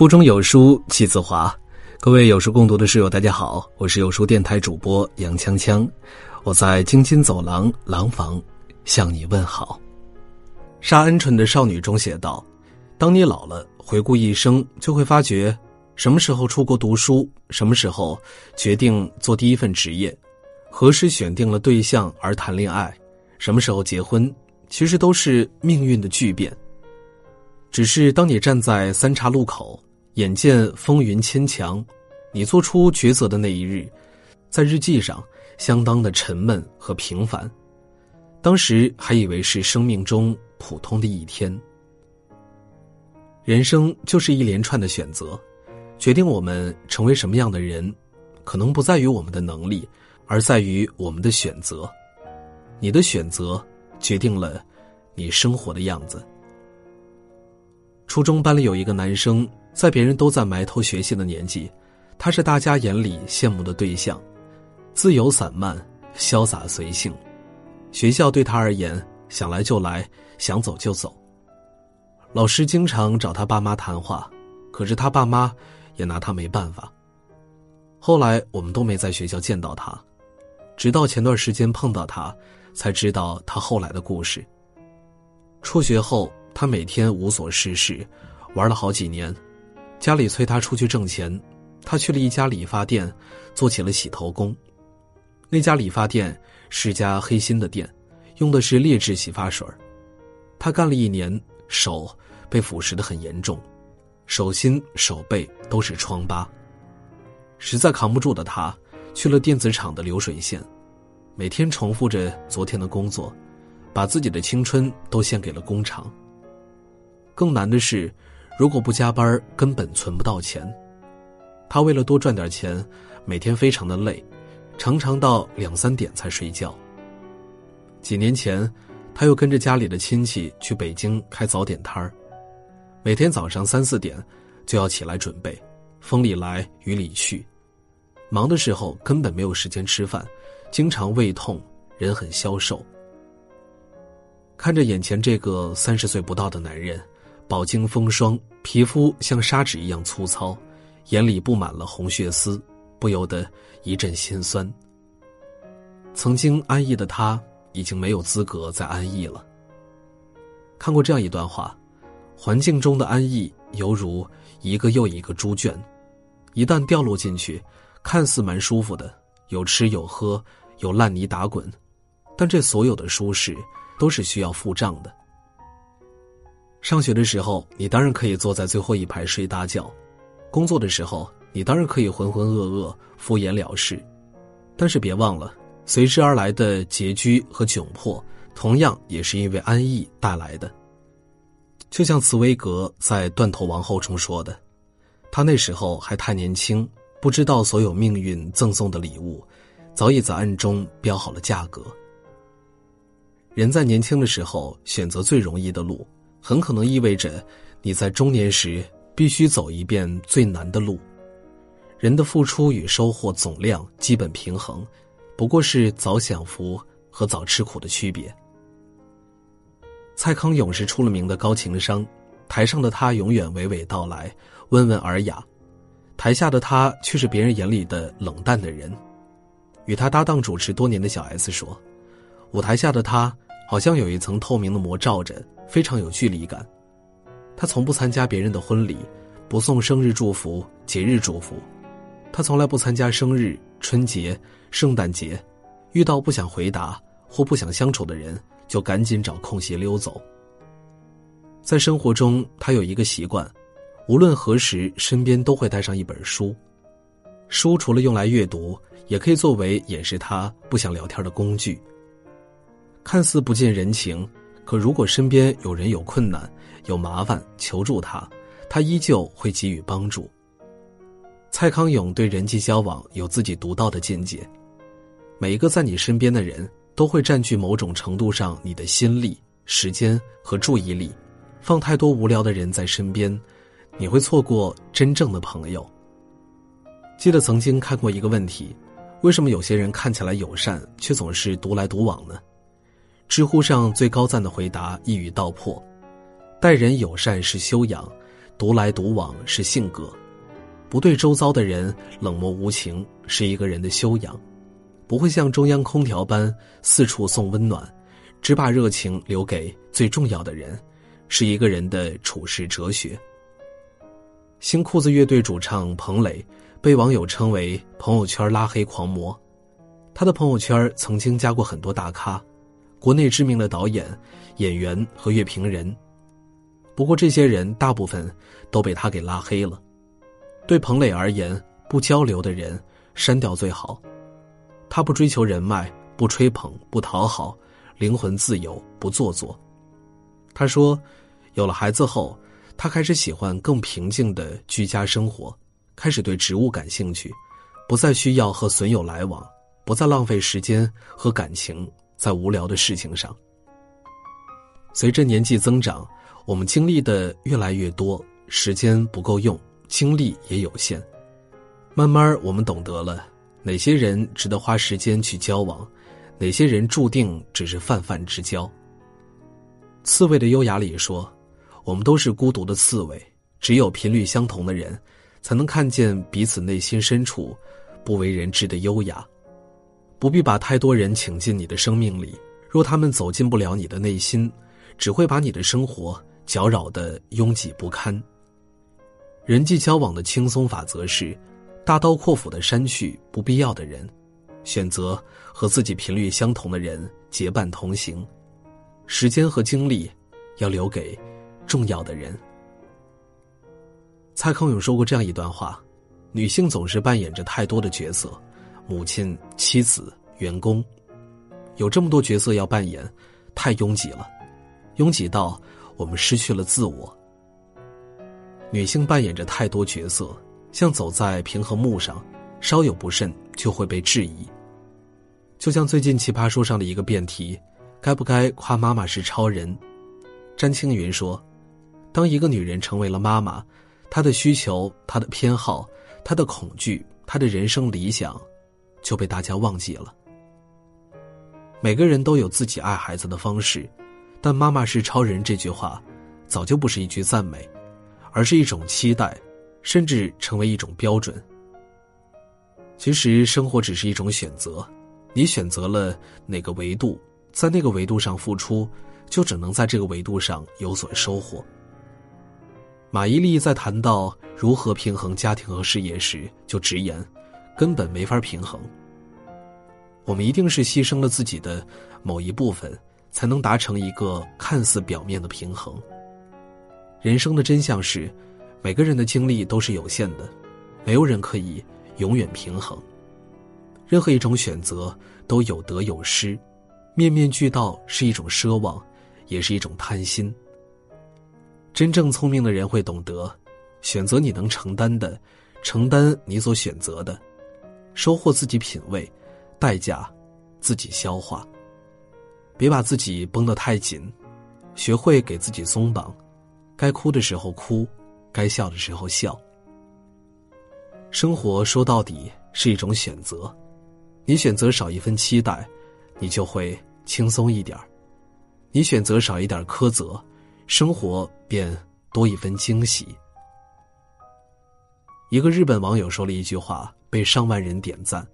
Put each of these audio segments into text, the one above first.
腹中有书气自华，各位有书共读的室友，大家好，我是有书电台主播杨锵锵，我在京津走廊廊坊向你问好。杀恩淳的少女中写道：“当你老了，回顾一生，就会发觉，什么时候出国读书，什么时候决定做第一份职业，何时选定了对象而谈恋爱，什么时候结婚，其实都是命运的巨变。”只是当你站在三岔路口，眼见风云牵强，你做出抉择的那一日，在日记上相当的沉闷和平凡。当时还以为是生命中普通的一天。人生就是一连串的选择，决定我们成为什么样的人，可能不在于我们的能力，而在于我们的选择。你的选择决定了你生活的样子。初中班里有一个男生，在别人都在埋头学习的年纪，他是大家眼里羡慕的对象，自由散漫，潇洒随性。学校对他而言，想来就来，想走就走。老师经常找他爸妈谈话，可是他爸妈也拿他没办法。后来我们都没在学校见到他，直到前段时间碰到他，才知道他后来的故事。辍学后。他每天无所事事，玩了好几年，家里催他出去挣钱，他去了一家理发店，做起了洗头工。那家理发店是家黑心的店，用的是劣质洗发水。他干了一年，手被腐蚀的很严重，手心、手背都是疮疤。实在扛不住的他，去了电子厂的流水线，每天重复着昨天的工作，把自己的青春都献给了工厂。更难的是，如果不加班，根本存不到钱。他为了多赚点钱，每天非常的累，常常到两三点才睡觉。几年前，他又跟着家里的亲戚去北京开早点摊儿，每天早上三四点就要起来准备，风里来雨里去，忙的时候根本没有时间吃饭，经常胃痛，人很消瘦。看着眼前这个三十岁不到的男人。饱经风霜，皮肤像砂纸一样粗糙，眼里布满了红血丝，不由得一阵心酸。曾经安逸的他，已经没有资格再安逸了。看过这样一段话：环境中的安逸犹如一个又一个猪圈，一旦掉落进去，看似蛮舒服的，有吃有喝，有烂泥打滚，但这所有的舒适都是需要付账的。上学的时候，你当然可以坐在最后一排睡大觉；工作的时候，你当然可以浑浑噩噩、敷衍了事。但是别忘了，随之而来的拮据和窘迫，同样也是因为安逸带来的。就像茨威格在《断头王后》中说的：“他那时候还太年轻，不知道所有命运赠送的礼物，早已在暗中标好了价格。”人在年轻的时候选择最容易的路。很可能意味着，你在中年时必须走一遍最难的路。人的付出与收获总量基本平衡，不过是早享福和早吃苦的区别。蔡康永是出了名的高情商，台上的他永远娓娓道来，温文尔雅；台下的他却是别人眼里的冷淡的人。与他搭档主持多年的小 S 说：“舞台下的他好像有一层透明的膜罩着。”非常有距离感，他从不参加别人的婚礼，不送生日祝福、节日祝福，他从来不参加生日、春节、圣诞节，遇到不想回答或不想相处的人，就赶紧找空隙溜走。在生活中，他有一个习惯，无论何时，身边都会带上一本书，书除了用来阅读，也可以作为掩饰他不想聊天的工具。看似不近人情。可如果身边有人有困难、有麻烦求助他，他依旧会给予帮助。蔡康永对人际交往有自己独到的见解。每一个在你身边的人都会占据某种程度上你的心力、时间和注意力。放太多无聊的人在身边，你会错过真正的朋友。记得曾经看过一个问题：为什么有些人看起来友善，却总是独来独往呢？知乎上最高赞的回答一语道破：待人友善是修养，独来独往是性格，不对周遭的人冷漠无情是一个人的修养，不会像中央空调般四处送温暖，只把热情留给最重要的人，是一个人的处世哲学。新裤子乐队主唱彭磊被网友称为“朋友圈拉黑狂魔”，他的朋友圈曾经加过很多大咖，国内知名的导演、演员和乐评人。不过，这些人大部分都被他给拉黑了。对彭磊而言，不交流的人删掉最好。他不追求人脉，不吹捧，不讨好，灵魂自由，不做作。他说，有了孩子后，他开始喜欢更平静的居家生活，开始对植物感兴趣，不再需要和损友来往，不再浪费时间和感情在无聊的事情上。随着年纪增长。我们经历的越来越多，时间不够用，精力也有限。慢慢，我们懂得了哪些人值得花时间去交往，哪些人注定只是泛泛之交。刺猬的优雅里说：“我们都是孤独的刺猬，只有频率相同的人，才能看见彼此内心深处不为人知的优雅。不必把太多人请进你的生命里，若他们走进不了你的内心，只会把你的生活。”搅扰的拥挤不堪。人际交往的轻松法则是，大刀阔斧的删去不必要的人，选择和自己频率相同的人结伴同行，时间和精力要留给重要的人。蔡康永说过这样一段话：女性总是扮演着太多的角色，母亲、妻子、员工，有这么多角色要扮演，太拥挤了，拥挤到。我们失去了自我。女性扮演着太多角色，像走在平衡木上，稍有不慎就会被质疑。就像最近奇葩说上的一个辩题：该不该夸妈妈是超人？詹青云说：“当一个女人成为了妈妈，她的需求、她的偏好、她的恐惧、她的人生理想，就被大家忘记了。每个人都有自己爱孩子的方式。”但“妈妈是超人”这句话，早就不是一句赞美，而是一种期待，甚至成为一种标准。其实，生活只是一种选择，你选择了哪个维度，在那个维度上付出，就只能在这个维度上有所收获。马伊琍在谈到如何平衡家庭和事业时，就直言，根本没法平衡。我们一定是牺牲了自己的某一部分。才能达成一个看似表面的平衡。人生的真相是，每个人的精力都是有限的，没有人可以永远平衡。任何一种选择都有得有失，面面俱到是一种奢望，也是一种贪心。真正聪明的人会懂得，选择你能承担的，承担你所选择的，收获自己品味，代价自己消化。别把自己绷得太紧，学会给自己松绑，该哭的时候哭，该笑的时候笑。生活说到底是一种选择，你选择少一分期待，你就会轻松一点你选择少一点苛责，生活便多一分惊喜。一个日本网友说了一句话，被上万人点赞：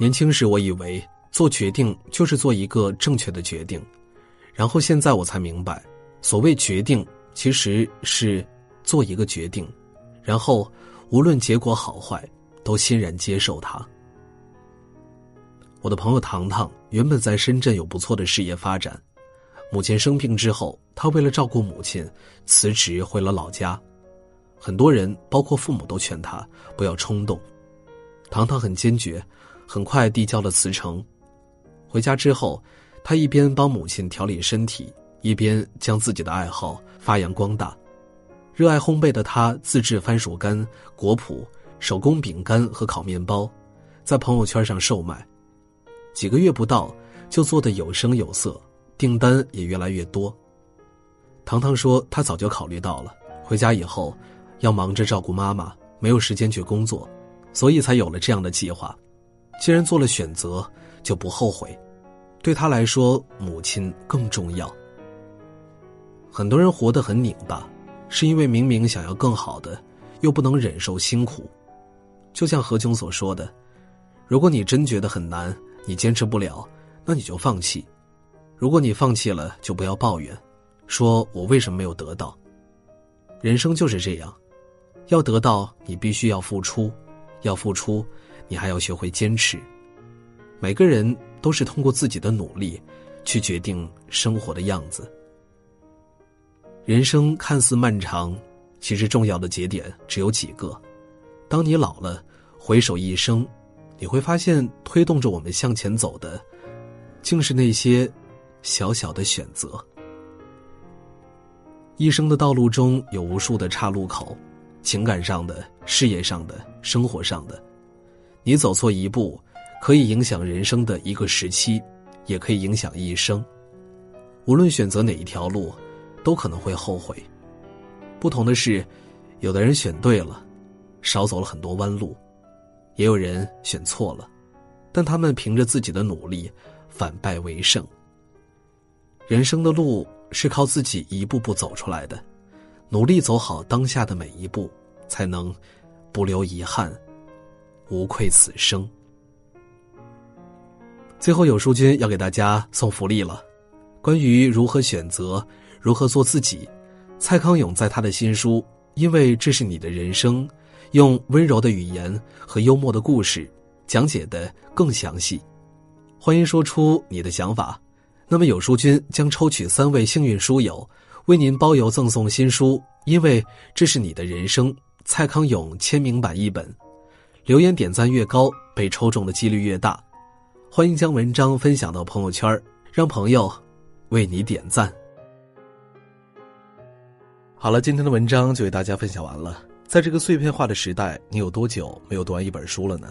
年轻时我以为。做决定就是做一个正确的决定，然后现在我才明白，所谓决定其实是做一个决定，然后无论结果好坏，都欣然接受它。我的朋友糖糖原本在深圳有不错的事业发展，母亲生病之后，他为了照顾母亲，辞职回了老家。很多人，包括父母，都劝他不要冲动，糖糖很坚决，很快递交了辞呈。回家之后，他一边帮母亲调理身体，一边将自己的爱好发扬光大。热爱烘焙的他自制番薯干、果脯、手工饼干和烤面包，在朋友圈上售卖。几个月不到，就做的有声有色，订单也越来越多。糖糖说：“他早就考虑到了，回家以后要忙着照顾妈妈，没有时间去工作，所以才有了这样的计划。既然做了选择，就不后悔。”对他来说，母亲更重要。很多人活得很拧巴，是因为明明想要更好的，又不能忍受辛苦。就像何炅所说的：“如果你真觉得很难，你坚持不了，那你就放弃；如果你放弃了，就不要抱怨，说我为什么没有得到。人生就是这样，要得到你必须要付出，要付出，你还要学会坚持。每个人都是通过自己的努力，去决定生活的样子。”人生看似漫长，其实重要的节点只有几个。当你老了，回首一生，你会发现推动着我们向前走的，竟是那些小小的选择。一生的道路中有无数的岔路口，情感上的、事业上的、生活上的，你走错一步，可以影响人生的一个时期，也可以影响一生。无论选择哪一条路。都可能会后悔。不同的是，有的人选对了，少走了很多弯路；也有人选错了，但他们凭着自己的努力，反败为胜。人生的路是靠自己一步步走出来的，努力走好当下的每一步，才能不留遗憾，无愧此生。最后，有书君要给大家送福利了，关于如何选择。如何做自己？蔡康永在他的新书《因为这是你的人生》，用温柔的语言和幽默的故事讲解的更详细。欢迎说出你的想法。那么有书君将抽取三位幸运书友，为您包邮赠送新书《因为这是你的人生》蔡康永签名版一本。留言点赞越高，被抽中的几率越大。欢迎将文章分享到朋友圈，让朋友为你点赞。好了，今天的文章就为大家分享完了。在这个碎片化的时代，你有多久没有读完一本书了呢？